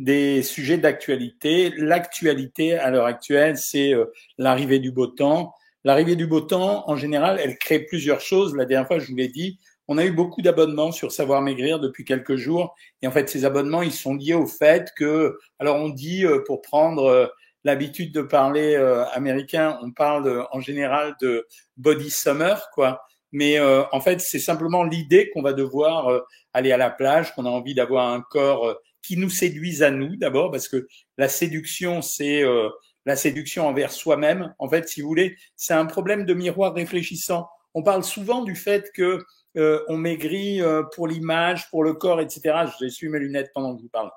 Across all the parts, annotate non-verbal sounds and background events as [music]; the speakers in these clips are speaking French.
des sujets d'actualité. L'actualité à l'heure actuelle, c'est euh, l'arrivée du beau temps. L'arrivée du beau temps, en général, elle crée plusieurs choses. La dernière fois, je vous l'ai dit, on a eu beaucoup d'abonnements sur Savoir Maigrir depuis quelques jours. Et en fait, ces abonnements, ils sont liés au fait que, alors on dit, euh, pour prendre euh, l'habitude de parler américain, on parle en général de body summer, quoi. Mais en fait, c'est simplement l'idée qu'on va devoir aller à la plage, qu'on a envie d'avoir un corps qui nous séduisent à nous d'abord, parce que la séduction, c'est euh, la séduction envers soi-même. En fait, si vous voulez, c'est un problème de miroir réfléchissant. On parle souvent du fait que euh, on maigrit euh, pour l'image, pour le corps, etc. J'essuie mes lunettes pendant que je vous parle.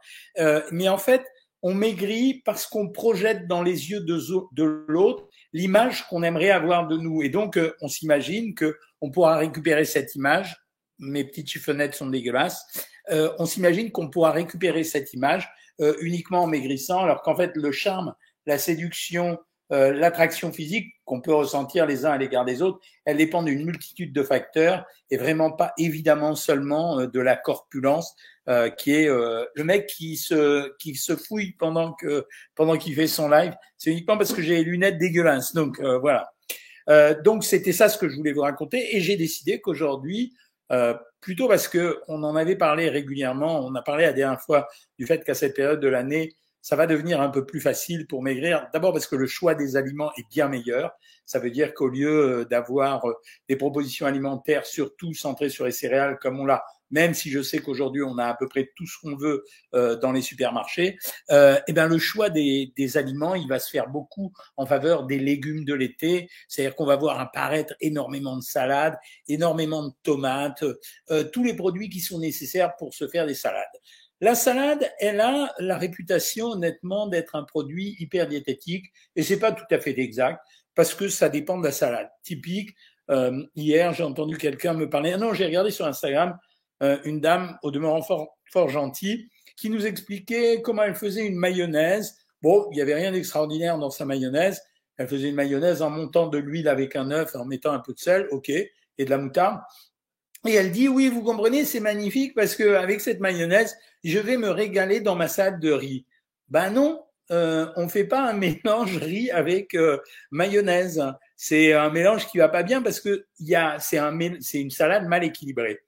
mais en fait, on maigrit parce qu'on projette dans les yeux de, l'autre l'image qu'on aimerait avoir de nous. Et donc, on s'imagine que on pourra récupérer cette image. Mes petites chiffonnettes sont dégueulasses. Euh, on s'imagine qu'on pourra récupérer cette image euh, uniquement en maigrissant, alors qu'en fait le charme, la séduction, euh, l'attraction physique qu'on peut ressentir les uns à l'égard des autres, elle dépend d'une multitude de facteurs et vraiment pas évidemment seulement de la corpulence qui est le mec qui se qui se fouille pendant que pendant qu'il fait son live. C'est uniquement parce que j'ai les lunettes dégueulasses. Donc voilà. donc c'était ça ce que je voulais vous raconter et j'ai décidé qu'aujourd'hui euh, plutôt parce que on en avait parlé régulièrement. On a parlé la dernière fois du fait qu'à cette période de l'année, ça va devenir un peu plus facile pour maigrir. D'abord parce que le choix des aliments est bien meilleur. Ça veut dire qu'au lieu euh, d'avoir euh, des propositions alimentaires surtout centrées sur les céréales comme on l'a même si je sais qu'aujourd'hui on a à peu près tout ce qu'on veut euh, dans les supermarchés, euh, eh bien le choix des, des, aliments, il va se faire beaucoup en faveur des légumes de l'été. C'est-à-dire qu'on va voir apparaître énormément de salades, énormément de tomates, euh, tous les produits qui sont nécessaires pour se faire des salades. La salade, elle a la réputation honnêtement d'être un produit hyper diététique et c'est pas tout à fait exact parce que ça dépend de la salade. Typique, euh, hier j'ai entendu quelqu'un me parler. Ah non, j'ai regardé sur Instagram euh, une dame au demeurant fort, gentille qui nous expliquait comment elle faisait une mayonnaise. Bon, il n'y avait rien d'extraordinaire dans sa mayonnaise. Elle faisait une mayonnaise en montant de l'huile avec un œuf, en mettant un peu de sel, ok, et de la moutarde. Et elle dit, oui, vous comprenez, c'est magnifique parce que avec cette mayonnaise, je vais me régaler dans ma salade de riz. Ben non, euh, on fait pas un [laughs] mélange riz avec euh, mayonnaise. C'est un mélange qui va pas bien parce que y a, c'est une salade mal équilibrée.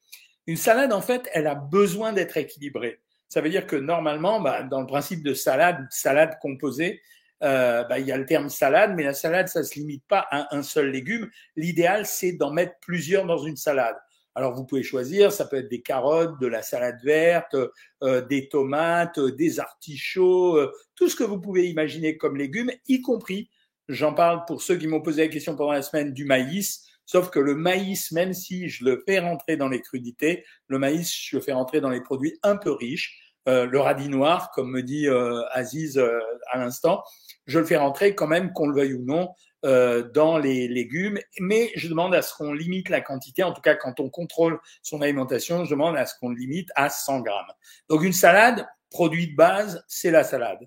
Une salade, en fait, elle a besoin d'être équilibrée. Ça veut dire que normalement, bah, dans le principe de salade, salade composée, euh, bah, il y a le terme salade, mais la salade, ça se limite pas à un seul légume. L'idéal, c'est d'en mettre plusieurs dans une salade. Alors vous pouvez choisir, ça peut être des carottes, de la salade verte, euh, des tomates, des artichauts, euh, tout ce que vous pouvez imaginer comme légumes, y compris, j'en parle pour ceux qui m'ont posé la question pendant la semaine, du maïs. Sauf que le maïs, même si je le fais rentrer dans les crudités, le maïs, je le fais rentrer dans les produits un peu riches. Euh, le radis noir, comme me dit euh, Aziz euh, à l'instant, je le fais rentrer quand même, qu'on le veuille ou non, dans les légumes. Mais je demande à ce qu'on limite la quantité. En tout cas, quand on contrôle son alimentation, je demande à ce qu'on limite à 100 grammes. Donc une salade, produit de base, c'est la salade.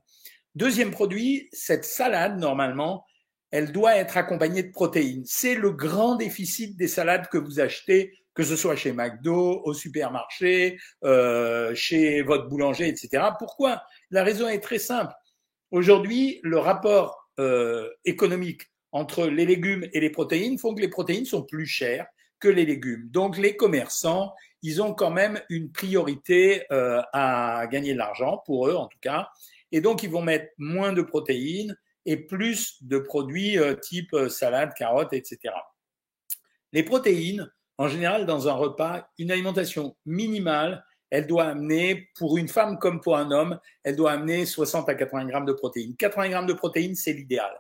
Deuxième produit, cette salade, normalement, elle doit être accompagnée de protéines. C'est le grand déficit des salades que vous achetez, que ce soit chez McDo, au supermarché, euh, chez votre boulanger, etc. Pourquoi? La raison est très simple. Aujourd'hui, le rapport euh, économique entre les légumes et les protéines font que les protéines sont plus chères que les légumes. Donc les commerçants, ils ont quand même une priorité euh, à gagner de l'argent, pour eux en tout cas, et donc ils vont mettre moins de protéines et plus de produits euh, type euh, salade, carottes, etc. Les protéines, en général, dans un repas, une alimentation minimale, elle doit amener, pour une femme comme pour un homme, elle doit amener 60 à 80 grammes de protéines. 80 grammes de protéines, c'est l'idéal.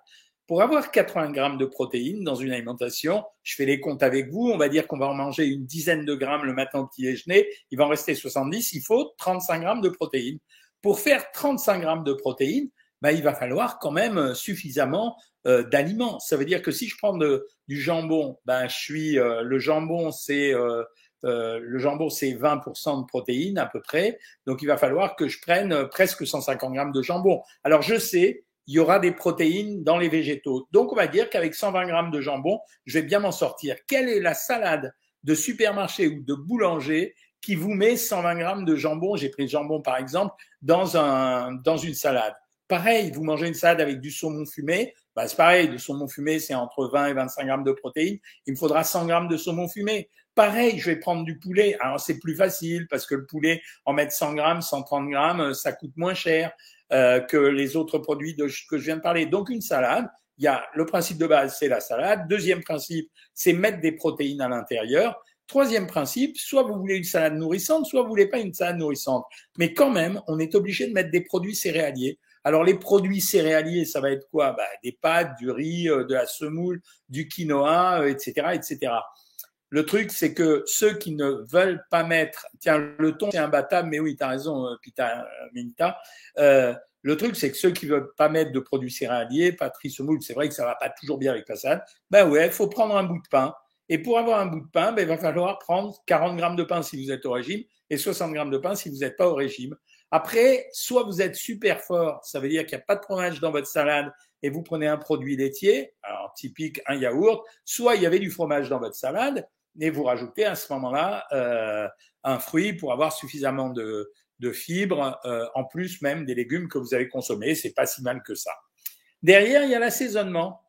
Pour avoir 80 grammes de protéines dans une alimentation, je fais les comptes avec vous, on va dire qu'on va en manger une dizaine de grammes le matin au petit déjeuner, il va en rester 70, il faut 35 grammes de protéines. Pour faire 35 grammes de protéines, bah, il va falloir quand même euh, suffisamment euh, d'aliments. Ça veut dire que si je prends de, du jambon, ben je suis euh, le jambon c'est euh, le jambon c'est 20% de protéines à peu près, donc il va falloir que je prenne presque 150 grammes de jambon. Alors je sais, il y aura des protéines dans les végétaux, donc on va dire qu'avec 120 grammes de jambon, je vais bien m'en sortir. Quelle est la salade de supermarché ou de boulanger qui vous met 120 grammes de jambon, j'ai pris le jambon par exemple, dans, un, dans une salade. Pareil, vous mangez une salade avec du saumon fumé, bah, c'est pareil, du saumon fumé, c'est entre 20 et 25 grammes de protéines. Il me faudra 100 grammes de saumon fumé. Pareil, je vais prendre du poulet. Alors, c'est plus facile parce que le poulet, en mettre 100 grammes, 130 grammes, ça coûte moins cher euh, que les autres produits de, que je viens de parler. Donc, une salade, il y a le principe de base, c'est la salade. Deuxième principe, c'est mettre des protéines à l'intérieur. Troisième principe, soit vous voulez une salade nourrissante, soit vous voulez pas une salade nourrissante. Mais quand même, on est obligé de mettre des produits céréaliers. Alors les produits céréaliers, ça va être quoi? Bah, Des pâtes, du riz, euh, de la semoule, du quinoa, etc., euh, etc. Le truc, c'est que ceux qui ne veulent pas mettre, tiens, le thon c'est imbattable, mais oui, tu as raison, euh, Pita Minta. Le truc, c'est que ceux qui veulent pas mettre de produits céréaliers, pâterie, semoule, c'est vrai que ça va pas toujours bien avec la salade. Ben ouais, il faut prendre un bout de pain. Et pour avoir un bout de pain, ben, il va falloir prendre 40 grammes de pain si vous êtes au régime et 60 grammes de pain si vous n'êtes pas au régime. Après, soit vous êtes super fort, ça veut dire qu'il n'y a pas de fromage dans votre salade et vous prenez un produit laitier, alors typique un yaourt, soit il y avait du fromage dans votre salade et vous rajoutez à ce moment-là euh, un fruit pour avoir suffisamment de, de fibres, euh, en plus même des légumes que vous avez consommés. C'est pas si mal que ça. Derrière, il y a l'assaisonnement.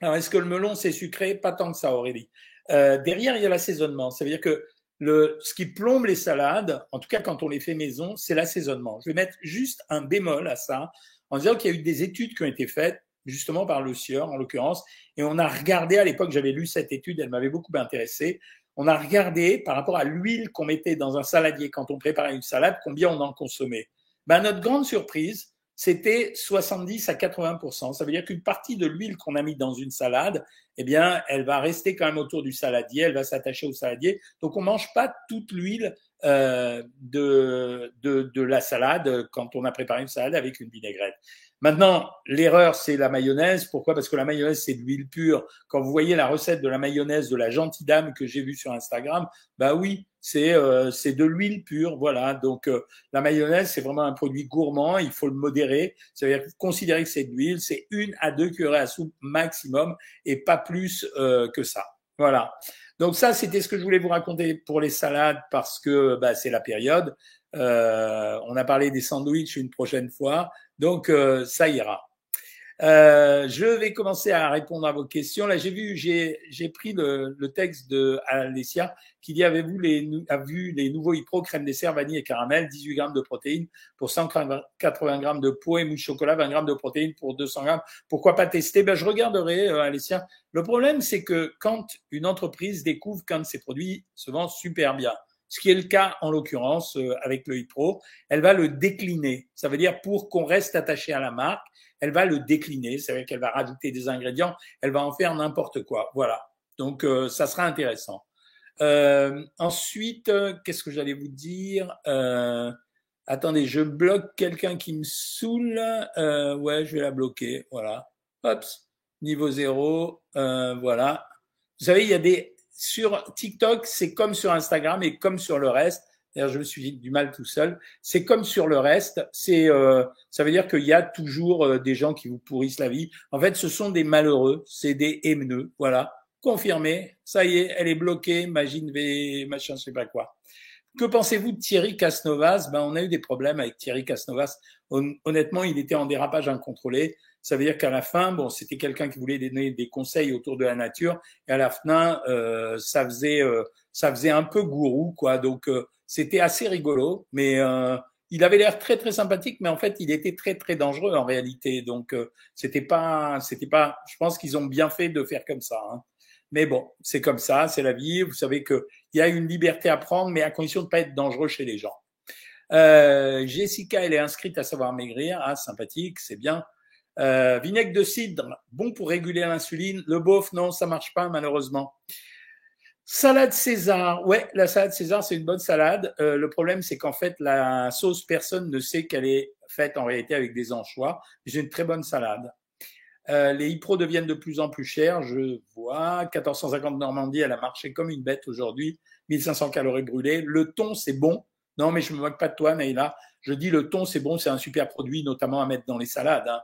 Alors, est-ce que le melon, c'est sucré? Pas tant que ça, Aurélie. Euh, derrière, il y a l'assaisonnement. Ça veut dire que le, ce qui plombe les salades, en tout cas quand on les fait maison, c'est l'assaisonnement. Je vais mettre juste un bémol à ça, en disant qu'il y a eu des études qui ont été faites, justement par le sieur en l'occurrence, et on a regardé, à l'époque j'avais lu cette étude, elle m'avait beaucoup intéressé, on a regardé par rapport à l'huile qu'on mettait dans un saladier quand on préparait une salade, combien on en consommait. Ben, notre grande surprise, c'était 70 à 80% Ça veut dire qu'une partie de l'huile qu'on a mis dans une salade, eh bien, elle va rester quand même autour du saladier, elle va s'attacher au saladier. Donc, on mange pas toute l'huile euh, de, de, de la salade quand on a préparé une salade avec une vinaigrette. Maintenant, l'erreur, c'est la mayonnaise. Pourquoi? Parce que la mayonnaise, c'est de l'huile pure. Quand vous voyez la recette de la mayonnaise de la gentille dame que j'ai vue sur Instagram, bah oui, c'est euh, de l'huile pure, voilà. Donc euh, la mayonnaise, c'est vraiment un produit gourmand. Il faut le modérer. Ça veut dire considérer que c'est de l'huile, c'est une à deux cuillerées à soupe maximum et pas plus euh, que ça. Voilà. Donc ça, c'était ce que je voulais vous raconter pour les salades parce que bah, c'est la période. on a parlé des sandwichs une prochaine fois. Donc, euh, ça ira. Euh, je vais commencer à répondre à vos questions. Là, j'ai vu, j'ai, pris le, texte de Alessia qui dit avez-vous les, vu les nouveaux Ipro crème dessert vanille et caramel, 18 grammes de protéines pour 180 grammes de peau et mousse chocolat, 20 grammes de protéines pour 200 grammes. Pourquoi pas tester? Ben, je regarderai, euh, Alessia. Le problème, c'est que quand une entreprise découvre qu'un de ses produits se vend super bien, ce qui est le cas en l'occurrence euh, avec le Pro, elle va le décliner. Ça veut dire pour qu'on reste attaché à la marque, elle va le décliner. Ça veut dire qu'elle va rajouter des ingrédients, elle va en faire n'importe quoi. Voilà. Donc euh, ça sera intéressant. Euh, ensuite, euh, qu'est-ce que j'allais vous dire Attendez, je bloque quelqu'un qui me saoule. ouais, je vais la bloquer. Voilà. Hop, niveau zéro. voilà. Vous savez, il y a des sur TikTok, c'est comme sur Instagram et comme sur le reste. D'ailleurs, je me suis dit du mal tout seul. C'est comme sur le reste. C'est, euh, ça veut dire qu'il y a toujours euh, des gens qui vous pourrissent la vie. En fait, ce sont des malheureux, c'est des haineux. Voilà, confirmé. Ça y est, elle est bloquée. Imagine, machin, je sais pas quoi. Que pensez-vous de Thierry Casnovas? Ben, on a eu des problèmes avec Thierry Casnovas. Honnêtement, il était en dérapage incontrôlé. Ça veut dire qu'à la fin, bon, c'était quelqu'un qui voulait donner des conseils autour de la nature, et à la fin, euh, ça faisait, euh, ça faisait un peu gourou, quoi. Donc, euh, c'était assez rigolo, mais euh, il avait l'air très très sympathique, mais en fait, il était très très dangereux en réalité. Donc, c'était pas, c'était pas. Je pense qu'ils ont bien fait de faire comme ça. Hein. Mais bon, c'est comme ça, c'est la vie. Vous savez que il y a une liberté à prendre, mais à condition de pas être dangereux chez les gens. Euh, Jessica, elle est inscrite à savoir maigrir. Ah, sympathique, c'est bien. Euh, vinaigre de cidre, bon pour réguler l'insuline. Le beauf, non, ça marche pas malheureusement. Salade César, ouais, la salade César, c'est une bonne salade. Euh, le problème, c'est qu'en fait, la sauce, personne ne sait qu'elle est faite en réalité avec des anchois. C'est une très bonne salade. Euh, les Ipro deviennent de plus en plus chers. Je vois 1450 Normandie, elle a marché comme une bête aujourd'hui. 1500 calories brûlées. Le thon, c'est bon. Non, mais je me moque pas de toi, Naïla. Je dis le thon, c'est bon, c'est un super produit, notamment à mettre dans les salades. Hein.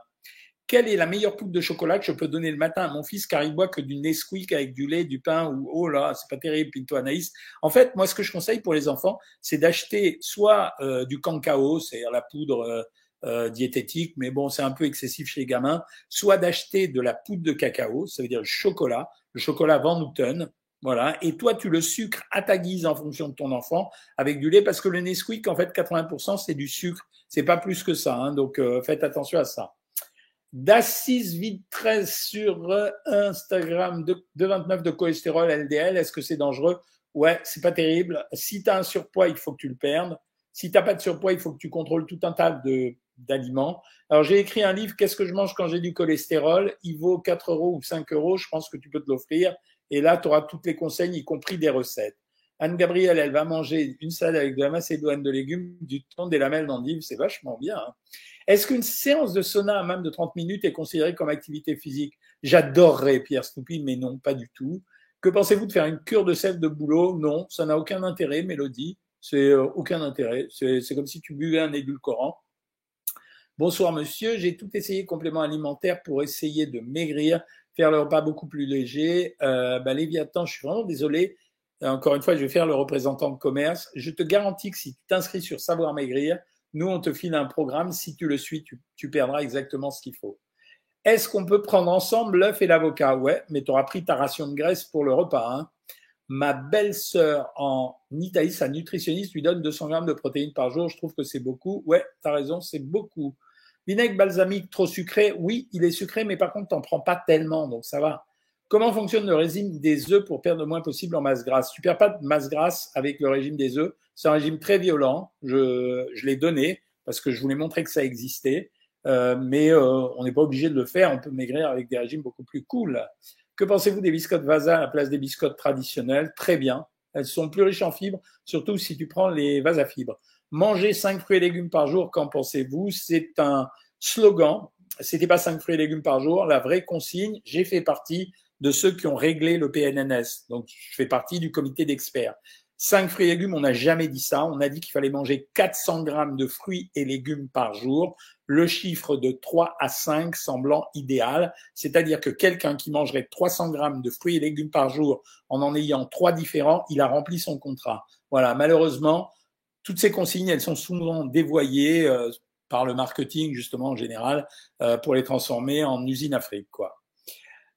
Quelle est la meilleure poudre de chocolat que je peux donner le matin à mon fils car il boit que du Nesquik avec du lait, du pain ou oh là, c'est pas terrible, Pinto Anaïs. En fait, moi, ce que je conseille pour les enfants, c'est d'acheter soit euh, du cacao, c'est-à-dire la poudre euh, euh, diététique, mais bon, c'est un peu excessif chez les gamins, soit d'acheter de la poudre de cacao, ça veut dire le chocolat, le chocolat Van Houten, voilà, et toi, tu le sucres à ta guise en fonction de ton enfant avec du lait, parce que le Nesquik, en fait, 80%, c'est du sucre, c'est pas plus que ça, hein, donc faites attention à ça. D'Assis vide 13 sur euh, Instagram, de, 29 de cholestérol LDL, est-ce que c'est dangereux? Ouais, c'est pas terrible. Si tu as un surpoids, il faut que tu le perdes. Si tu pas de surpoids, il faut que tu contrôles tout un tas de d'aliments. Alors j'ai écrit un livre, Qu'est-ce que je mange quand j'ai du cholestérol? Il vaut 4 euros ou 5 euros, je pense que tu peux te l'offrir. Et là, tu auras toutes les conseils, y compris des recettes. Anne-Gabrielle, elle va manger une salade avec de la macédoine de légumes, du thon, des lamelles d'endive, c'est vachement bien. Hein. Est-ce qu'une séance de sauna à même de 30 minutes est considérée comme activité physique? J'adorerais Pierre Stoupi, mais non, pas du tout. Que pensez-vous de faire une cure de sel de boulot? Non, ça n'a aucun intérêt, Mélodie. C'est euh, aucun intérêt. C'est comme si tu buvais un édulcorant. Bonsoir monsieur, j'ai tout essayé complément alimentaire pour essayer de maigrir, faire le repas beaucoup plus léger. Euh, bah, Léviathan, je suis vraiment désolé. Encore une fois, je vais faire le représentant de commerce. Je te garantis que si tu t'inscris sur Savoir Maigrir, nous, on te file un programme. Si tu le suis, tu, perdras exactement ce qu'il faut. Est-ce qu'on peut prendre ensemble l'œuf et l'avocat? Ouais, mais tu auras pris ta ration de graisse pour le repas. Hein. Ma belle-sœur en Italie, sa nutritionniste, lui donne 200 grammes de protéines par jour. Je trouve que c'est beaucoup. Ouais, tu raison, c'est beaucoup. Vinaigre balsamique trop sucré, oui, il est sucré, mais par contre, tu n'en prends pas tellement, donc ça va. Comment fonctionne le régime des œufs pour perdre le moins possible en masse grasse? Tu perds pas de masse grasse avec le régime des œufs. C'est un régime très violent. Je, je l'ai donné parce que je voulais montrer que ça existait. Euh, mais euh, on n'est pas obligé de le faire. On peut maigrir avec des régimes beaucoup plus cool. Que pensez-vous des biscottes Vasa à la place des biscottes traditionnelles? Très bien. Elles sont plus riches en fibres, surtout si tu prends les Vasa fibres. Manger 5 fruits et légumes par jour, qu'en pensez-vous? C'est un slogan. C'était pas 5 fruits et légumes par jour. La vraie consigne, j'ai fait partie de ceux qui ont réglé le PNNS. Donc, je fais partie du comité d'experts. Cinq fruits et légumes, on n'a jamais dit ça. On a dit qu'il fallait manger 400 grammes de fruits et légumes par jour. Le chiffre de 3 à 5 semblant idéal. C'est-à-dire que quelqu'un qui mangerait 300 grammes de fruits et légumes par jour en en ayant trois différents, il a rempli son contrat. Voilà. Malheureusement, toutes ces consignes, elles sont souvent dévoyées euh, par le marketing, justement, en général, euh, pour les transformer en usine Afrique, quoi.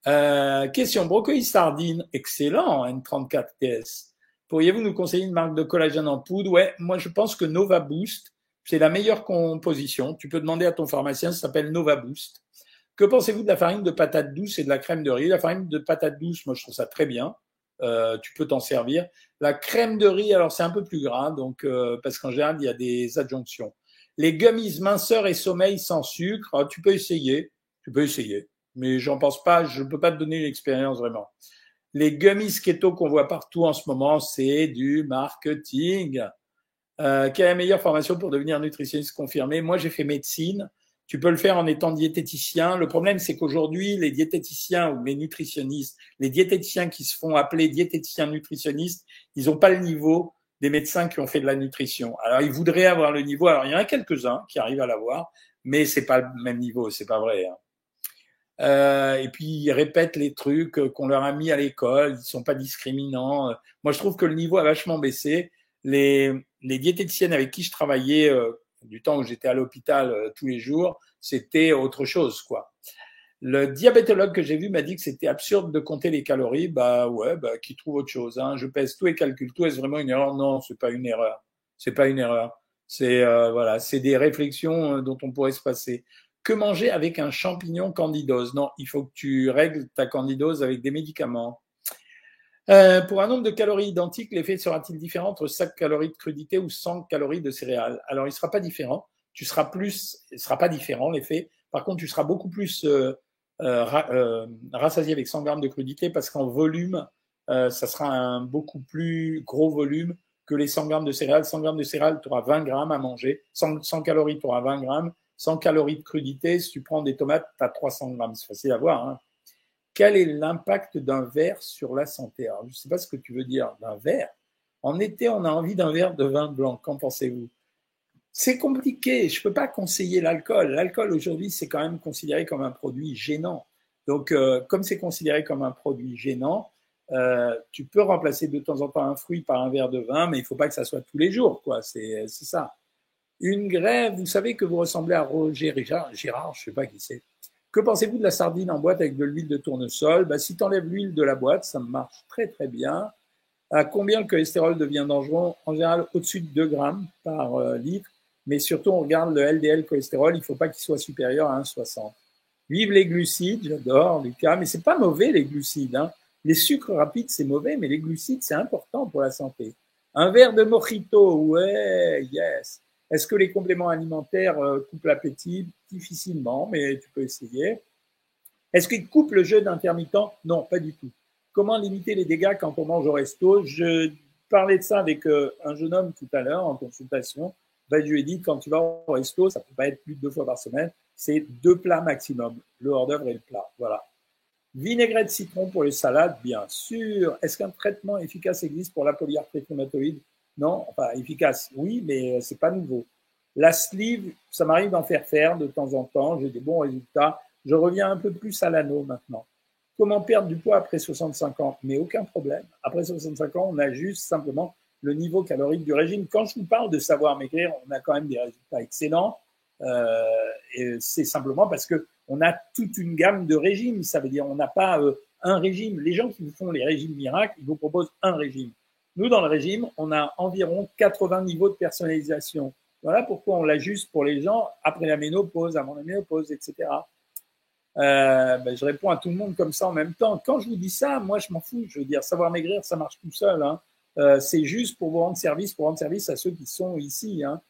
Euh, question, brocoli sardine, excellent, N34TS. Pourriez-vous nous conseiller une marque de collagène en poudre? Ouais, moi je pense que Nova Boost, c'est la meilleure composition. Tu peux demander à ton pharmacien, ça s'appelle Nova Boost. Que pensez-vous de la farine de patate douce et de la crème de riz? La farine de patate douce, moi je trouve ça très bien. Euh, tu peux t'en servir. La crème de riz, alors c'est un peu plus gras, donc euh, parce qu'en général il y a des adjonctions. Les gummies minceur et sommeil sans sucre, tu peux essayer. Tu peux essayer mais j'en pense pas, je ne peux pas te donner l'expérience vraiment. Les gummies keto qu'on voit partout en ce moment, c'est du marketing. Euh, quelle est la meilleure formation pour devenir nutritionniste confirmé Moi, j'ai fait médecine. Tu peux le faire en étant diététicien. Le problème, c'est qu'aujourd'hui, les diététiciens ou les nutritionnistes, les diététiciens qui se font appeler diététiciens nutritionnistes, ils n'ont pas le niveau des médecins qui ont fait de la nutrition. Alors, ils voudraient avoir le niveau. Alors, il y en a quelques-uns qui arrivent à l'avoir, mais c'est pas le même niveau, c'est pas vrai. Hein. Euh, et puis ils répètent les trucs qu'on leur a mis à l'école, ils sont pas discriminants. Moi, je trouve que le niveau a vachement baissé. Les, les diététiciennes avec qui je travaillais euh, du temps où j'étais à l'hôpital euh, tous les jours, c'était autre chose, quoi. Le diabétologue que j'ai vu m'a dit que c'était absurde de compter les calories. Bah ouais, bah qui trouve autre chose. Hein. Je pèse tous les calculs. Tout est-ce vraiment une erreur? Non, c'est pas une erreur. C'est pas une erreur. C'est voilà, c'est des réflexions dont on pourrait se passer. Que manger avec un champignon candidose Non, il faut que tu règles ta candidose avec des médicaments. Euh, pour un nombre de calories identiques, l'effet sera-t-il différent entre 5 calories de crudité ou 100 calories de céréales? Alors, il ne sera pas différent. Tu seras plus, il sera pas différent l'effet. Par contre, tu seras beaucoup plus euh, euh, rassasié avec 100 grammes de crudité parce qu'en volume, ça sera un beaucoup plus gros volume que les 100 grammes de céréales. 100 grammes de céréales, tu auras 20 grammes à manger. 100, 100 calories, tu auras 20 grammes. 100 calories de crudité, si tu prends des tomates, tu as 300 grammes. C'est facile à voir. Hein. Quel est l'impact d'un verre sur la santé? Alors, je ne sais pas ce que tu veux dire d'un verre. En été, on a envie d'un verre de vin blanc. Qu'en pensez-vous? C'est compliqué. Je ne peux pas conseiller l'alcool. L'alcool aujourd'hui, c'est quand même considéré comme un produit gênant. Donc, euh, comme c'est considéré comme un produit gênant, euh, tu peux remplacer de temps en temps un fruit par un verre de vin, mais il ne faut pas que ça soit tous les jours. C'est ça. Une grève, vous savez que vous ressemblez à Roger Gérard, Gérard je ne sais pas qui c'est. Que pensez-vous de la sardine en boîte avec de l'huile de tournesol? Bah, Si tu enlèves l'huile de la boîte, ça marche très très bien. À combien le cholestérol devient dangereux? En général, au-dessus de 2 grammes par euh, litre. Mais surtout, on regarde le LDL cholestérol, il ne faut pas qu'il soit supérieur à 1,60. Vive les glucides, j'adore Lucas, mais c'est pas mauvais les glucides. Hein. Les sucres rapides, c'est mauvais, mais les glucides, c'est important pour la santé. Un verre de mojito, ouais, yes. Est-ce que les compléments alimentaires euh, coupent l'appétit Difficilement, mais tu peux essayer. Est-ce qu'ils coupent le jeûne intermittent Non, pas du tout. Comment limiter les dégâts quand on mange au resto? Je parlais de ça avec euh, un jeune homme tout à l'heure en consultation. Ben, je lui ai dit, quand tu vas au resto, ça ne peut pas être plus de deux fois par semaine, c'est deux plats maximum, le hors-d'œuvre et le plat. Voilà. Vinaigrette citron pour les salades, bien sûr. Est-ce qu'un traitement efficace existe pour la polyarthrite rhumatoïde? Non, enfin efficace, oui, mais euh, c'est pas nouveau. La sleeve, ça m'arrive d'en faire faire de temps en temps. J'ai des bons résultats. Je reviens un peu plus à l'anneau maintenant. Comment perdre du poids après 65 ans? Mais aucun problème. Après 65 ans, on ajuste simplement le niveau calorique du régime. Quand je vous parle de savoir maigrir, on a quand même des résultats excellents. Euh, c'est simplement parce que on a toute une gamme de régimes. Ça veut dire on n'a pas euh, un régime. Les gens qui vous font les régimes miracles, ils vous proposent un régime. Nous, dans le régime, on a environ 80 niveaux de personnalisation. Voilà pourquoi on l'ajuste pour les gens après la ménopause, avant la ménopause, etc. Euh, ben, je réponds à tout le monde comme ça en même temps. Quand je vous dis ça, moi, je m'en fous. Je veux dire, savoir maigrir, ça marche tout seul. Hein. Euh, c'est juste pour vous rendre service, pour rendre service à ceux qui sont ici. Hein.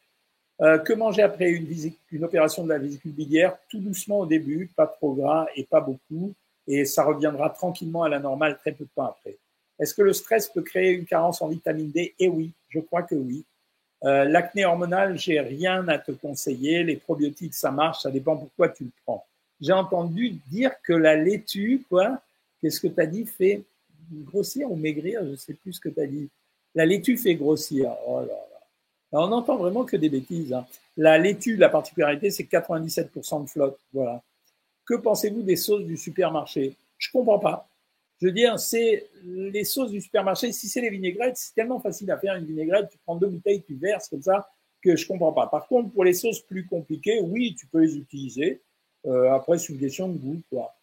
Euh, que manger après une, une, opération de la vésicule biliaire Tout doucement au début, pas trop gras et pas beaucoup, et ça reviendra tranquillement à la normale très peu de temps après. Est-ce que le stress peut créer une carence en vitamine D? Eh oui, je crois que oui. Euh, L'acné hormonal, j'ai rien à te conseiller. Les probiotiques, ça marche, ça dépend pourquoi tu le prends. J'ai entendu dire que la laitue, quoi, qu'est-ce que tu as dit, fait grossir ou maigrir, je sais plus ce que tu as dit. La laitue fait grossir. Oh on n'entend vraiment que des bêtises. Hein. La laitue, la particularité, c'est 97% de flotte. Voilà. Que pensez-vous des sauces du supermarché? Je comprends pas. Je veux dire, c'est les sauces du supermarché. Si c'est les vinaigrettes, c'est tellement facile à faire une vinaigrette. Tu prends deux bouteilles, tu verses comme ça que je comprends pas. Par contre, pour les sauces plus compliquées, oui, tu peux les utiliser. Euh, après, c'est une question de goût, quoi.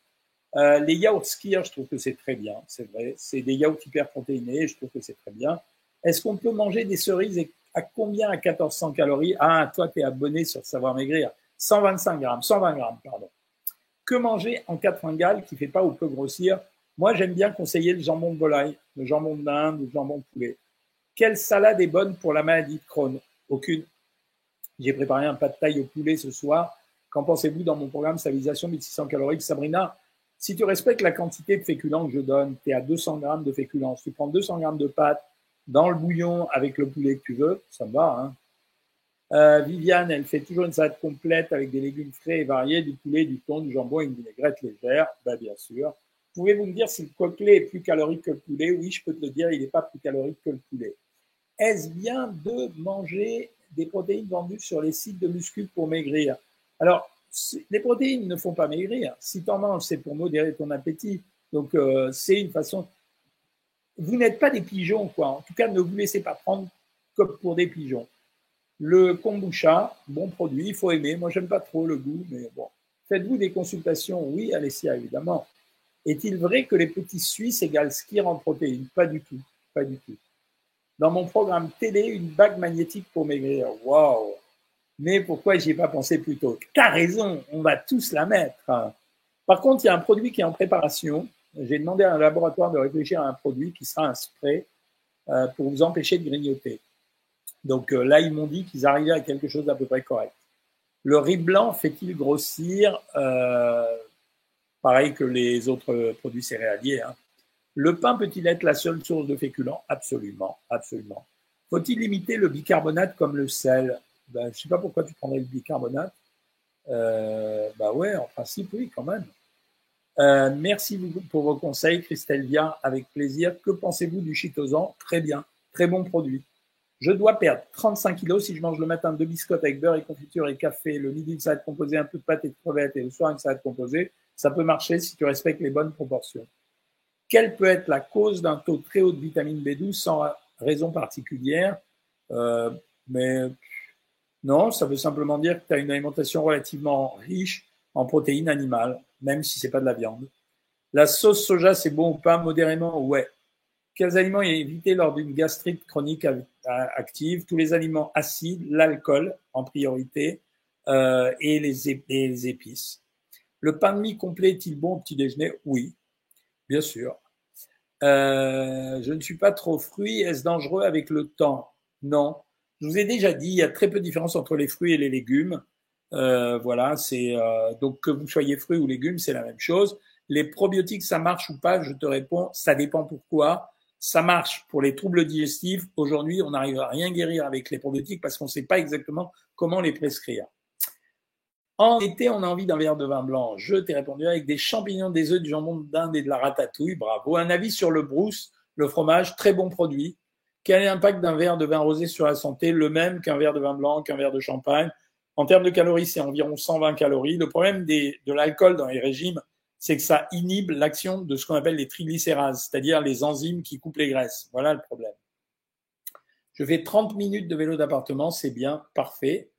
Euh, les yaourts skiers, je trouve que c'est très bien, c'est vrai. C'est des yaourts hyper protéinés, je trouve que c'est très bien. Est-ce qu'on peut manger des cerises à combien à 1400 calories? Ah, toi, tu es abonné sur Savoir Maigrir. 125 grammes, 120 grammes, pardon. Que manger en quatre fringales qui fait pas ou peut grossir Moi, j'aime bien conseiller le jambon de volaille, le jambon d'Inde, le jambon de poulet. Quelle salade est bonne pour la maladie de Crohn? Aucune. J'ai préparé un pas de taille au poulet ce soir. Qu'en pensez-vous dans mon programme stabilisation 1600 calories Sabrina, si tu respectes la quantité de féculents que je donne, tu es à 200 grammes de féculents. Si tu prends 200 grammes de pâtes, dans le bouillon avec le poulet que tu veux, ça va. Hein. Euh, Viviane, elle fait toujours une salade complète avec des légumes frais et variés, du poulet, du thon, du jambon et une vinaigrette légère. Ben, bien sûr. Pouvez-vous me dire si le coquelet est plus calorique que le poulet? Oui, je peux te le dire, il n'est pas plus calorique que le poulet. Est-ce bien de manger des protéines vendues sur les sites de muscles pour maigrir? Alors, les protéines ne font pas maigrir. Si tu en manges, c'est pour modérer ton appétit. Donc, euh, c'est une façon vous n'êtes pas des pigeons, quoi. En tout cas, ne vous laissez pas prendre comme pour des pigeons. Le kombucha, bon produit, il faut aimer. Moi, j'aime pas trop le goût, mais bon. Faites-vous des consultations? Oui, Alessia, évidemment. Est-il vrai que les petits Suisses égale skier en protéines? Pas du tout, pas du tout. Dans mon programme télé, une bague magnétique pour maigrir. Waouh Mais pourquoi j'y ai pas pensé plus tôt? T'as raison, on va tous la mettre. Par contre, il y a un produit qui est en préparation j'ai demandé à un laboratoire de réfléchir à un produit qui sera un spray euh, pour vous empêcher de grignoter. Donc euh, là, ils m'ont dit qu'ils arrivaient à quelque chose d'à peu près correct. Le riz blanc fait-il grossir euh, Pareil que les autres produits céréaliers. Hein. Le pain peut-il être la seule source de féculents? Absolument, absolument. Faut-il limiter le bicarbonate comme le sel? Ben, Je ne sais pas pourquoi tu prendrais le bicarbonate. Bah ouais, en principe, oui, quand même. Euh, merci pour vos conseils, Christelle Viard, avec plaisir. Que pensez-vous du chitosan? Très bien, très bon produit. Je dois perdre 35 kilos si je mange le matin deux biscottes avec beurre et confiture et café, le midi ça va composé un peu de pâte et de crevettes et le soir ça va être composé. Ça peut marcher si tu respectes les bonnes proportions. Quelle peut être la cause d'un taux très haut de vitamine B12 sans raison particulière euh, Mais non, ça veut simplement dire que tu as une alimentation relativement riche en protéines animales, même si c'est pas de la viande. La sauce soja, c'est bon ou pas? Modérément, ouais. Quels aliments éviter lors d'une gastrite chronique active? Tous les aliments acides, l'alcool en priorité euh, et, les épices. Le pain de mie complet est-il bon au petit déjeuner? Oui, bien sûr. Euh, je ne suis pas trop fruit. Est-ce dangereux avec le temps? Non. Je vous ai déjà dit, il y a très peu de différence entre les fruits et les légumes. Euh, voilà, c'est euh, donc que vous soyez fruits ou légumes, c'est la même chose. Les probiotiques, ça marche ou pas? Je te réponds, ça dépend pourquoi. Ça marche pour les troubles digestifs. Aujourd'hui, on n'arrive à rien guérir avec les probiotiques parce qu'on ne sait pas exactement comment les prescrire. En été, on a envie d'un verre de vin blanc. Je t'ai répondu avec des champignons, des œufs, du jambon d'Inde et de la ratatouille. Bravo. Un avis sur le brousse, le fromage, très bon produit. Quel est l'impact d'un verre de vin rosé sur la santé? Le même qu'un verre de vin blanc, qu'un verre de champagne. En termes de calories, c'est environ 120 calories. Le problème de l'alcool dans les régimes, c'est que ça inhibe l'action de ce qu'on appelle les triglycérases, c'est-à-dire les enzymes qui coupent les graisses. Voilà le problème. Je fais 30 minutes de vélo d'appartement, c'est bien, parfait.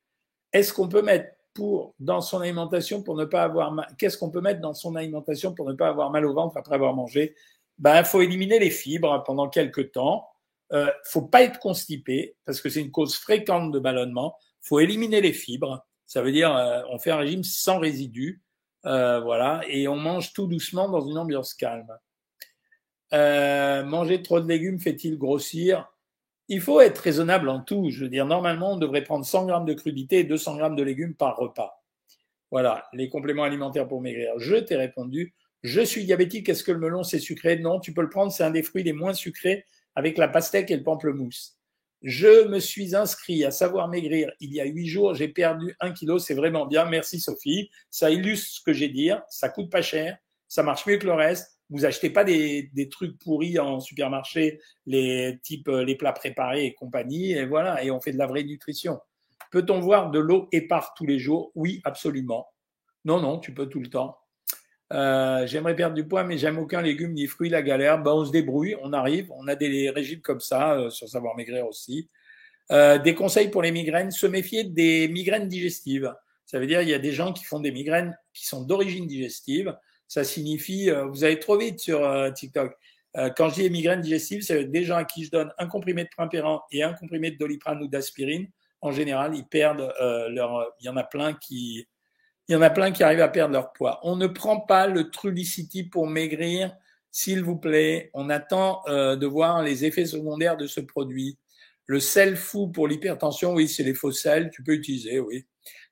Est-ce qu'on peut mettre pour dans son alimentation pour ne pas avoir mal... qu'est-ce qu'on peut mettre dans son alimentation pour ne pas avoir mal au ventre après avoir mangé? Ben, il faut éliminer les fibres pendant quelques temps. Euh, faut pas être constipé parce que c'est une cause fréquente de ballonnement. Faut éliminer les fibres. Ça veut dire euh, on fait un régime sans résidus, euh, voilà, et on mange tout doucement dans une ambiance calme. Euh, manger trop de légumes fait-il grossir? Il faut être raisonnable en tout. Je veux dire, normalement, on devrait prendre 100 grammes de crudité et 200 grammes de légumes par repas. Voilà, les compléments alimentaires pour maigrir. Je t'ai répondu. Je suis diabétique. Est-ce que le melon, c'est sucré? Non, tu peux le prendre. C'est un des fruits les moins sucrés avec la pastèque et le pamplemousse. Je me suis inscrit à Savoir Maigrir il y a huit jours. J'ai perdu un kilo. C'est vraiment bien. Merci Sophie. Ça illustre ce que j'ai dit. Ça coûte pas cher. Ça marche mieux que le reste. Vous achetez pas des, trucs pourris en supermarché, les types euh, les plats préparés et compagnie, et voilà, et on fait de la vraie nutrition. Peut-on voir de l'eau épars tous les jours? Oui, absolument. Non, non, tu peux tout le temps. Euh, J'aimerais perdre du poids, mais j'aime aucun légume ni fruit, la galère. Ben, on se débrouille, on arrive. On a des régimes comme ça, euh, sur Savoir Maigrir aussi. Euh, des conseils pour les migraines, se méfier des migraines digestives. Ça veut dire il y a des gens qui font des migraines qui sont d'origine digestive ça signifie, euh, vous allez trop vite sur euh, TikTok. Euh, quand je dis migraine digestive, c'est des gens à qui je donne un comprimé de primpéran et un comprimé de doliprane ou d'aspirine. En général, ils perdent leur. Il y en a plein qui, il y en a plein qui arrivent à perdre leur poids. On ne prend pas le Trulicity pour maigrir, s'il vous plaît. On attend de voir les effets secondaires de ce produit. Le sel fou pour l'hypertension, oui, c'est les faux sels. Tu peux utiliser, oui.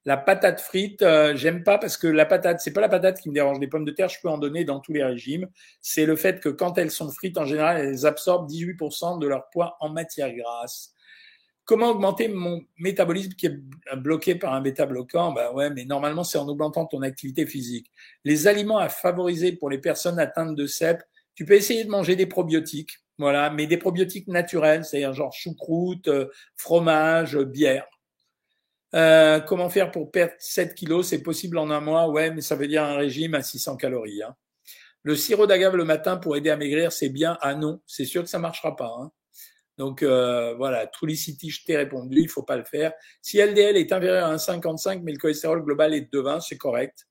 La patate frite, euh, j'aime pas parce que la patate, c'est pas la patate qui me dérange. Les pommes de terre, je peux en donner dans tous les régimes. C'est le fait que quand elles sont frites, en général, elles absorbent 18% de leur poids en matière grasse. Comment augmenter mon métabolisme qui est bloqué par un bêta-bloquant Ben ouais, mais normalement, c'est en augmentant ton activité physique. Les aliments à favoriser pour les personnes atteintes de CEP, tu peux essayer de manger des probiotiques, voilà, mais des probiotiques naturels, c'est-à-dire genre choucroute, euh, fromage, bière. Euh, comment faire pour perdre 7 kilos? C'est possible en un mois, ouais, mais ça veut dire un régime à 600 calories. Hein. Le sirop d'agave le matin pour aider à maigrir, c'est bien. Ah non, c'est sûr que ça marchera pas. Hein. Donc euh, voilà, Trulicity, je t'ai répondu, il faut pas le faire. Si LDL est inférieur à 1,55, mais le cholestérol global est de 20, c'est correct.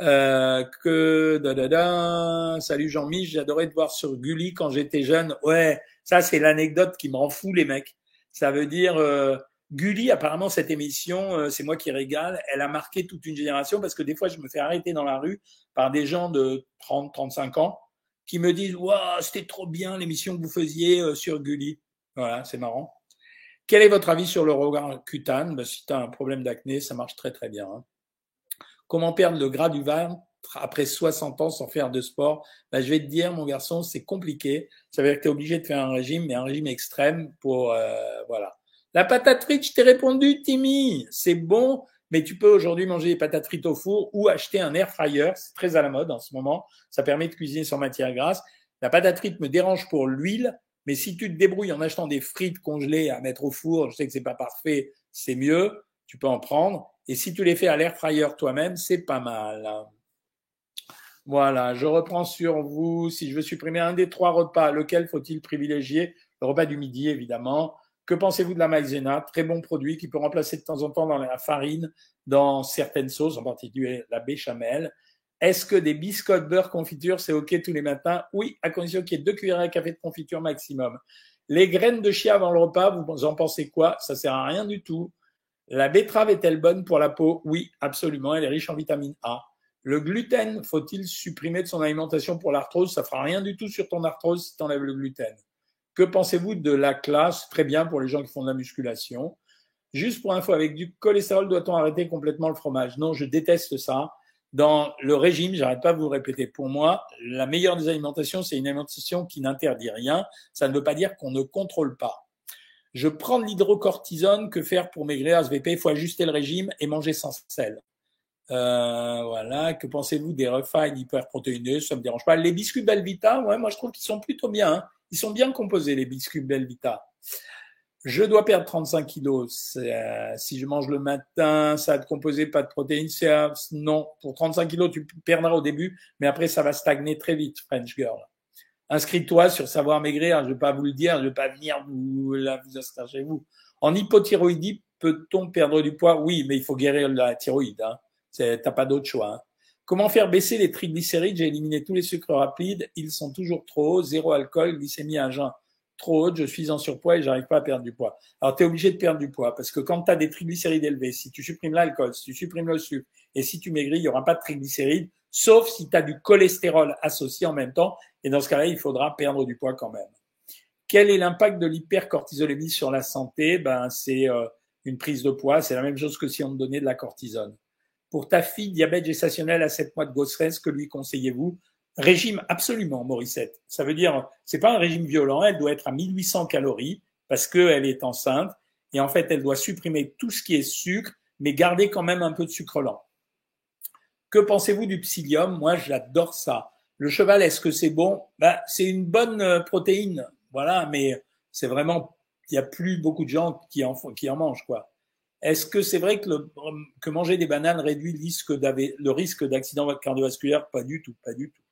Euh, que da, da, da. salut Jean-Mich, j'adorais te voir sur Gulli quand j'étais jeune. Ouais, ça c'est l'anecdote qui m'en fout les mecs. Ça veut dire euh, Gulli, apparemment, cette émission, euh, c'est moi qui régale, elle a marqué toute une génération parce que des fois, je me fais arrêter dans la rue par des gens de 30, 35 ans qui me disent Waouh, c'était trop bien l'émission que vous faisiez euh, sur Gulli. Voilà, c'est marrant. Quel est votre avis sur le regard cutane ben, Si tu as un problème d'acné, ça marche très très bien. Hein. Comment perdre le gras du ventre après 60 ans sans faire de sport? Ben, Je vais te dire, mon garçon, c'est compliqué. Ça veut dire que tu es obligé de faire un régime, mais un régime extrême pour. Euh, voilà. La patate frite, je t'ai répondu, Timmy, c'est bon, mais tu peux aujourd'hui manger des patates frites au four ou acheter un air fryer, c'est très à la mode en ce moment, ça permet de cuisiner sans matière grasse. La patate frite me dérange pour l'huile, Mais si tu te débrouilles en achetant des frites congelées à mettre au four, je sais que c'est pas parfait, c'est mieux, tu peux en prendre. Et si tu les fais à l'air fryer toi-même, c'est pas mal. Voilà, je reprends sur vous. Si je veux supprimer un des trois repas, lequel faut-il privilégier? Le repas du midi, évidemment. Que pensez-vous de la maïzena? Très bon produit qui peut remplacer de temps en temps dans la farine, dans certaines sauces, en particulier la béchamel. Est-ce que des biscottes beurre confiture, c'est OK tous les matins? Oui, à condition qu'il y ait deux cuillères à café de confiture maximum. Les graines de chia avant le repas, vous en pensez quoi? Ça sert à rien du tout. La betterave est-elle bonne pour la peau? Oui, absolument. Elle est riche en vitamine A. Le gluten, faut-il supprimer de son alimentation pour l'arthrose? Ça fera rien du tout sur ton arthrose si tu enlèves le gluten. Que pensez-vous de la classe? Très bien pour les gens qui font de la musculation. Juste pour info, avec du cholestérol, doit-on arrêter complètement le fromage? Non, je déteste ça dans le régime, j'arrête pas de vous répéter, pour moi, la meilleure des alimentations, c'est une alimentation qui n'interdit rien. Ça ne veut pas dire qu'on ne contrôle pas. Je prends de l'hydrocortisone, que faire pour maigrir SVP Il faut ajuster le régime et manger sans sel. Euh, voilà. Que pensez-vous des refines hyperprotéinés Ça me dérange pas. Les biscuits Belvita, ouais, moi je trouve qu'ils sont plutôt bien. Hein. Ils sont bien composés les biscuits Belvita. Je dois perdre 35 kilos. Euh, si je mange le matin, ça va te composer pas de protéines. non, pour 35 kilos, tu perdras au début, mais après, ça va stagner très vite, French Girl. Inscris-toi sur Savoir Maigrir. Je vais pas vous le dire, je vais pas venir vous, là, vous inscrire chez vous. En hypothyroïdie, peut-on perdre du poids? Oui, mais il faut guérir la thyroïde. Hein. T'as pas d'autre choix. Hein. Comment faire baisser les triglycérides? J'ai éliminé tous les sucres rapides. Ils sont toujours trop hauts. Zéro alcool, glycémie à jeun trop haute, je suis en surpoids et j'arrive pas à perdre du poids. Alors tu es obligé de perdre du poids parce que quand tu as des triglycérides élevés, si tu supprimes l'alcool, si tu supprimes le sucre et si tu maigris, il y aura pas de triglycérides, sauf si tu as du cholestérol associé en même temps et dans ce cas-là, il faudra perdre du poids quand même. Quel est l'impact de l'hypercortisolémie sur la santé? Ben c'est euh, une prise de poids, c'est la même chose que si on te donnait de la cortisone. Pour ta fille diabète gestationnel à 7 mois de grossesse, que lui conseillez-vous? Régime absolument, Morissette. Ça veut dire, c'est pas un régime violent, elle doit être à 1800 calories parce qu'elle est enceinte et en fait, elle doit supprimer tout ce qui est sucre, mais garder quand même un peu de sucre lent. Que pensez-vous du psyllium? Moi, j'adore ça. Le cheval, est-ce que c'est bon? Bah, C'est une bonne euh, protéine, voilà, mais c'est vraiment, il n'y a plus beaucoup de gens qui en, qui en mangent, quoi. Est-ce que c'est vrai que, le, que manger des bananes réduit le risque d'accident cardiovasculaire? Pas du tout, pas du tout.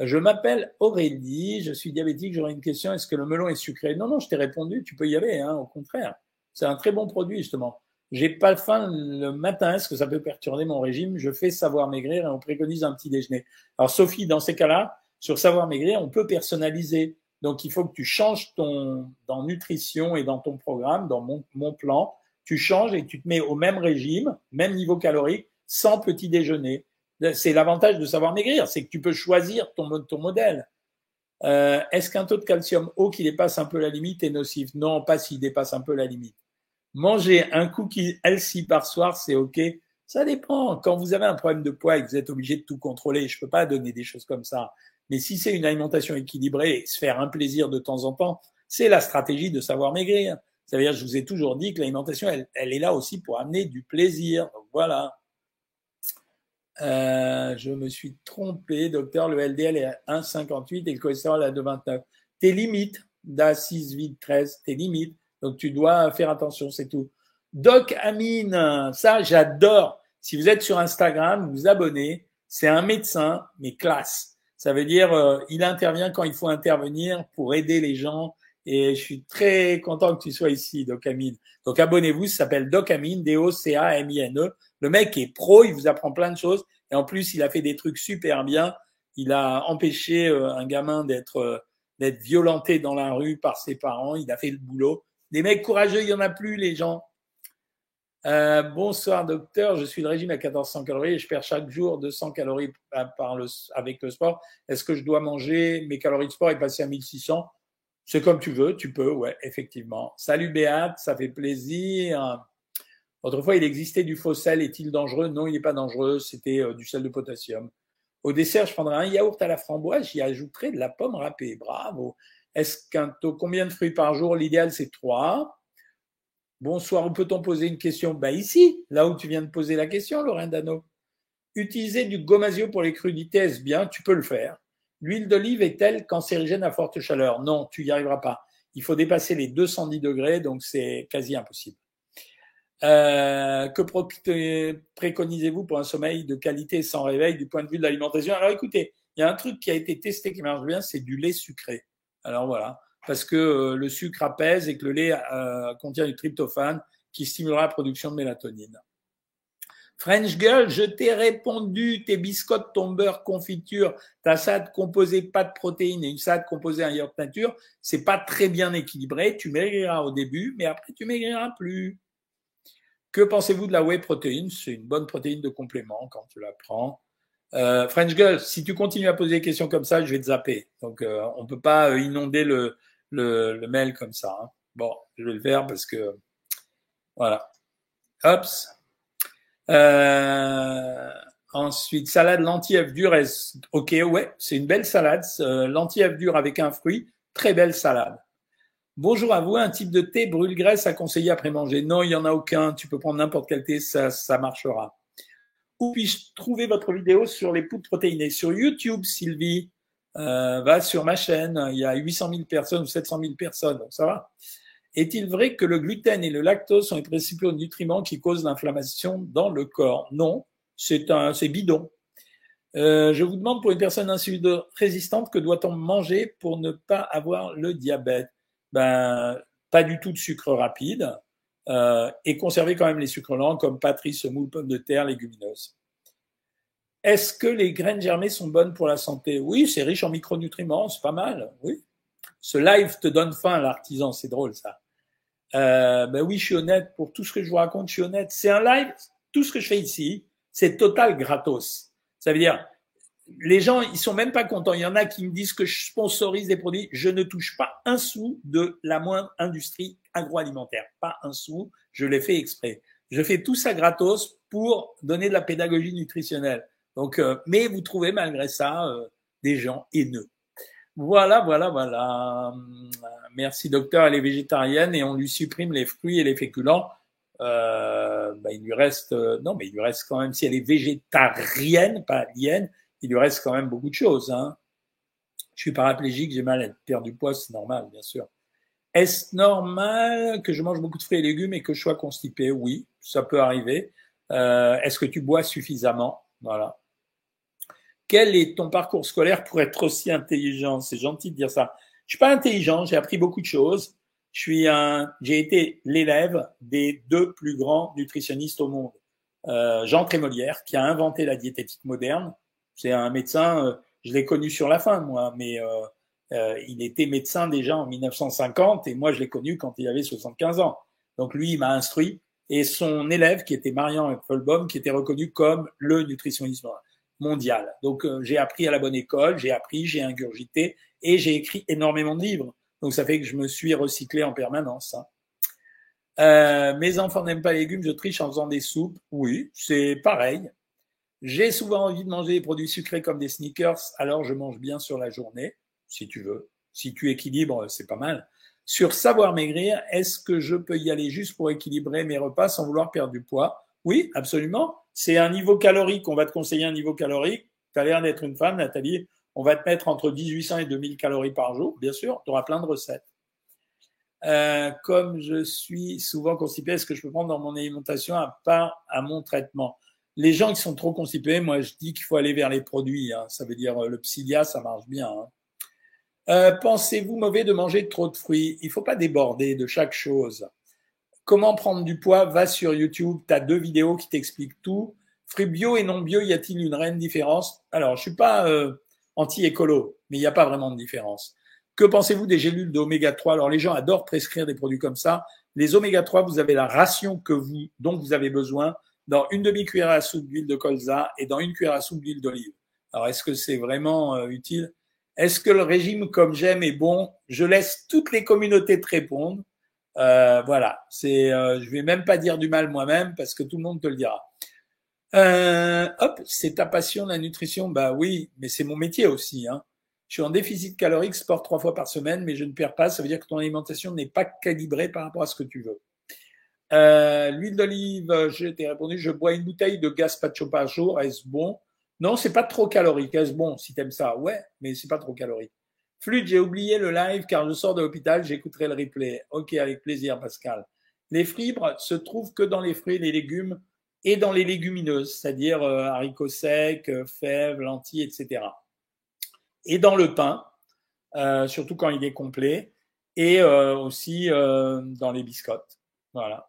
Je m'appelle Aurélie, je suis diabétique, j'aurais une question, est-ce que le melon est sucré? Non, non, je t'ai répondu, tu peux y aller, hein, au contraire. C'est un très bon produit, justement. J'ai pas faim le matin, est-ce que ça peut perturber mon régime? Je fais savoir maigrir et on préconise un petit déjeuner. Alors Sophie, dans ces cas-là, sur savoir maigrir, on peut personnaliser. Donc il faut que tu changes ton dans nutrition et dans ton programme, dans mon, mon plan, tu changes et tu te mets au même régime, même niveau calorique, sans petit déjeuner. C'est l'avantage de savoir maigrir, c'est que tu peux choisir ton, modèle. Euh, Est-ce qu'un taux de calcium haut qui dépasse un peu la limite est nocif? Non, pas s'il dépasse un peu la limite. Manger un cookie healthy par soir, c'est OK. Ça dépend. Quand vous avez un problème de poids et que vous êtes obligé de tout contrôler, je peux pas donner des choses comme ça. Mais si c'est une alimentation équilibrée et se faire un plaisir de temps en temps, c'est la stratégie de savoir maigrir. C'est-à-dire, je vous ai toujours dit que l'alimentation, elle, est là aussi pour amener du plaisir. Voilà. Euh, je me suis trompé, docteur, le LDL est à 1,58 et le cholestérol à 2,29. Tes limites, DA 6, 8, 13, tes limites. Donc tu dois faire attention, c'est tout. Doc Amine, ça j'adore. Si vous êtes sur Instagram, vous vous abonnez. C'est un médecin, mais classe. Ça veut dire euh, il intervient quand il faut intervenir pour aider les gens. Et je suis très content que tu sois ici, Doc Amine. Donc abonnez-vous, ça s'appelle Doc Amine, D-O-C-A-M-I-N-E. Le mec est pro, il vous apprend plein de choses. Et en plus, il a fait des trucs super bien. Il a empêché euh, un gamin d'être euh, d'être violenté dans la rue par ses parents. Il a fait le boulot. Des mecs courageux, il y en a plus, les gens. Euh, bonsoir docteur, je suis de régime à 1400 calories et je perds chaque jour 200 calories le, avec le sport. Est-ce que je dois manger mes calories de sport et passer à 1600 C'est comme tu veux, tu peux, ouais, effectivement. Salut Béat, ça fait plaisir. Autrefois, il existait du faux sel. Est-il dangereux? Non, il n'est pas dangereux. C'était euh, du sel de potassium. Au dessert, je prendrai un yaourt à la framboise. J'y ajouterai de la pomme râpée. Bravo. Est-ce qu'un taux, combien de fruits par jour? L'idéal, c'est trois. Bonsoir, où peut-on poser une question? Ben ici, là où tu viens de poser la question, Lorraine Dano. Utiliser du gomasio pour les crudités, est-ce bien? Tu peux le faire. L'huile d'olive est-elle cancérigène à forte chaleur? Non, tu n'y arriveras pas. Il faut dépasser les 210 degrés, donc c'est quasi impossible. Euh, que préconisez-vous pour un sommeil de qualité sans réveil du point de vue de l'alimentation? Alors écoutez, il y a un truc qui a été testé qui marche bien, c'est du lait sucré. Alors voilà, parce que euh, le sucre apaise et que le lait euh, contient du tryptophane qui stimulera la production de mélatonine. French Girl, je t'ai répondu, tes biscottes, ton beurre, confiture, ta salade composée pas de protéines et une salade composée en yaourt nature, c'est pas très bien équilibré. Tu maigriras au début, mais après tu maigriras plus. Que pensez-vous de la whey protéine? C'est une bonne protéine de complément quand tu la prends. Euh, French Girl, si tu continues à poser des questions comme ça, je vais te zapper. Donc, euh, on ne peut pas euh, inonder le, le, mail comme ça. Hein. Bon, je vais le faire parce que voilà. Hops. ensuite, salade lentilles œufs durs. Ok, ouais, c'est une belle salade. lentilles œufs durs avec un fruit, très belle salade. Bonjour à vous, un type de thé brûle-graisse à conseiller après manger Non, il n'y en a aucun. Tu peux prendre n'importe quel thé, ça, ça marchera. Où puis-je trouver votre vidéo sur les poudres protéinées? Sur YouTube, Sylvie. Euh, va sur ma chaîne. Il y a 800 000 personnes ou 700 000 personnes, donc ça va. Est-il vrai que le gluten et le lactose sont les principaux nutriments qui causent l'inflammation dans le corps? Non, c'est un, bidon. Euh, je vous demande pour une personne insuline résistante, que doit-on manger pour ne pas avoir le diabète? Ben, pas du tout de sucre rapide euh, et conserver quand même les sucres lents comme patrie, semoule, pommes de terre, légumineuses. Est-ce que les graines germées sont bonnes pour la santé? Oui, c'est riche en micronutriments, c'est pas mal. Oui. Ce live te donne faim, l'artisan, c'est drôle ça. Euh, ben oui, je suis honnête pour tout ce que je vous raconte, je suis honnête. C'est un live, tout ce que je fais ici, c'est total gratos. Ça veut dire, les gens, ils sont même pas contents. Il y en a qui me disent que je sponsorise des produits. Je ne touche pas un sou de la moindre industrie agroalimentaire. Pas un sou. Je l'ai fait exprès. Je fais tout ça gratos pour donner de la pédagogie nutritionnelle. Donc, euh, mais vous trouvez malgré ça euh, des gens haineux. Voilà, voilà, voilà. Merci docteur, elle est végétarienne et on lui supprime les fruits et les féculents. Euh, bah, il lui reste, non, mais il lui reste quand même, si elle est végétarienne, pas alienne, il lui reste quand même beaucoup de choses. Hein. Je suis paraplégique, j'ai mal à perdre du poids, c'est normal, bien sûr. Est-ce normal que je mange beaucoup de fruits et légumes et que je sois constipé? Oui, ça peut arriver. Euh, Est-ce que tu bois suffisamment? Voilà. Quel est ton parcours scolaire pour être aussi intelligent? C'est gentil de dire ça. Je suis pas intelligent, j'ai appris beaucoup de choses. Je suis un, j'ai été l'élève des deux plus grands nutritionnistes au monde. Euh, Jean Trémolière, qui a inventé la diététique moderne, c'est un médecin, euh, je l'ai connu sur la fin, moi, mais euh, euh, il était médecin déjà en 1950 et moi, je l'ai connu quand il avait 75 ans. Donc lui, il m'a instruit. Et son élève, qui était Marian Epfelbaum, qui était reconnu comme le nutritionniste mondial. Donc j'ai appris à la bonne école, j'ai appris, j'ai ingurgité et j'ai écrit énormément de livres. Donc ça fait que je me suis recyclé en permanence. Hein. Euh, mes enfants n'aiment pas les légumes, je triche en faisant des soupes. Oui, c'est pareil. J'ai souvent envie de manger des produits sucrés comme des sneakers, alors je mange bien sur la journée, si tu veux. Si tu équilibres, c'est pas mal. Sur savoir maigrir, est-ce que je peux y aller juste pour équilibrer mes repas sans vouloir perdre du poids? Oui, absolument. C'est un niveau calorique. On va te conseiller un niveau calorique. Tu as l'air d'être une femme, Nathalie. On va te mettre entre 1800 et 2000 calories par jour. Bien sûr, tu auras plein de recettes. Euh, comme je suis souvent constipé, est-ce que je peux prendre dans mon alimentation à part à mon traitement? Les gens qui sont trop constipés, moi je dis qu'il faut aller vers les produits. Hein. Ça veut dire euh, le psyllia, ça marche bien. Hein. Euh, pensez-vous mauvais de manger trop de fruits? Il faut pas déborder de chaque chose. Comment prendre du poids? Va sur YouTube, tu as deux vidéos qui t'expliquent tout. Fruits bio et non bio, y a-t-il une réelle différence? Alors, je suis pas euh, anti-écolo, mais il n'y a pas vraiment de différence. Que pensez-vous des gélules d'oméga 3 Alors, les gens adorent prescrire des produits comme ça. Les oméga 3, vous avez la ration que vous, dont vous avez besoin dans une demi-cuillère à soupe d'huile de colza et dans une cuillère à soupe d'huile d'olive. Alors, est-ce que c'est vraiment euh, utile? Est-ce que le régime comme j'aime est bon? Je laisse toutes les communautés te répondre. Euh, voilà, c'est, euh, je vais même pas dire du mal moi-même parce que tout le monde te le dira. Euh, hop, c'est ta passion la nutrition Bah oui, mais c'est mon métier aussi. Hein. Je suis en déficit calorique, sport trois fois par semaine, mais je ne perds pas. Ça veut dire que ton alimentation n'est pas calibrée par rapport à ce que tu veux. Euh, l'huile d'olive, j'ai été répondu, je bois une bouteille de gazpacho par jour, est-ce bon? Non, c'est pas trop calorique. Est-ce bon si t'aimes ça? Ouais, mais c'est pas trop calorique. Flûte, j'ai oublié le live car je sors de l'hôpital, j'écouterai le replay. Ok, avec plaisir, Pascal. Les fibres se trouvent que dans les fruits les légumes et dans les légumineuses, c'est-à-dire euh, haricots secs, euh, fèves, lentilles, etc. Et dans le pain, euh, surtout quand il est complet, et aussi dans les biscottes. Voilà.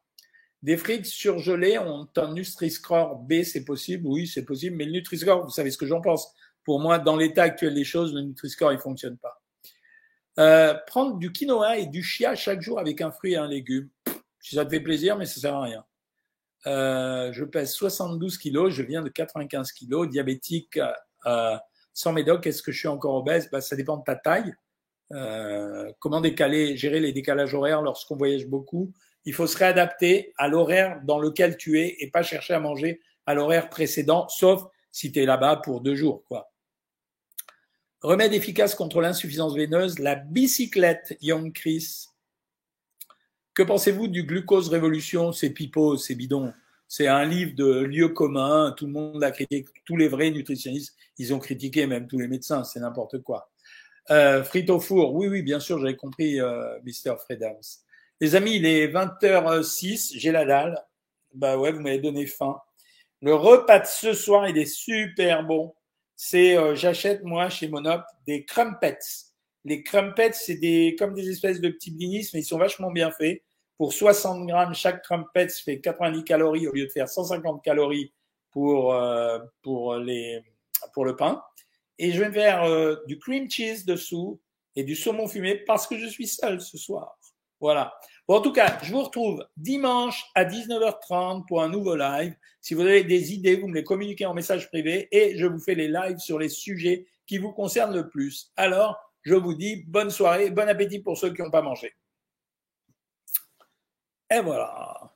Des frites surgelées ont un Nutri-Score B, c'est possible Oui, c'est possible, mais le Nutri-Score, vous savez ce que j'en pense. Pour moi, dans l'état actuel des choses, le Nutri-Score, il fonctionne pas. Euh, prendre du quinoa et du chia chaque jour avec un fruit et un légume. Si ça te fait plaisir, mais ça sert à rien. Euh, je pèse 72 kilos, je viens de 95 kilos, diabétique euh, sans médoc. Est-ce que je suis encore obèse? Bah, Ça dépend de ta taille. Comment décaler, gérer les décalages horaires lorsqu'on voyage beaucoup Il faut se réadapter à l'horaire dans lequel tu es et pas chercher à manger à l'horaire précédent, sauf si tu es là-bas pour deux jours. quoi. Remède efficace contre l'insuffisance veineuse, la bicyclette, Young Chris. Que pensez-vous du glucose révolution? C'est pipeau, c'est bidon. C'est un livre de lieu commun, tout le monde l'a critiqué, tous les vrais nutritionnistes, ils ont critiqué, même tous les médecins, c'est n'importe quoi. Euh, frites au four, oui, oui, bien sûr, j'avais compris, euh, Mr. Fredams. Les amis, il est 20h06, j'ai la dalle. Bah ouais, vous m'avez donné faim. Le repas de ce soir, il est super bon c'est euh, j'achète moi chez Monop des crumpets. Les crumpets, c'est des comme des espèces de petits blinis, mais ils sont vachement bien faits. Pour 60 grammes, chaque crumpet fait 90 calories au lieu de faire 150 calories pour euh, pour les pour le pain. Et je vais faire euh, du cream cheese dessous et du saumon fumé parce que je suis seul ce soir. Voilà. Bon, en tout cas, je vous retrouve dimanche à 19h30 pour un nouveau live. Si vous avez des idées, vous me les communiquez en message privé et je vous fais les lives sur les sujets qui vous concernent le plus. Alors, je vous dis bonne soirée, bon appétit pour ceux qui n'ont pas mangé. Et voilà.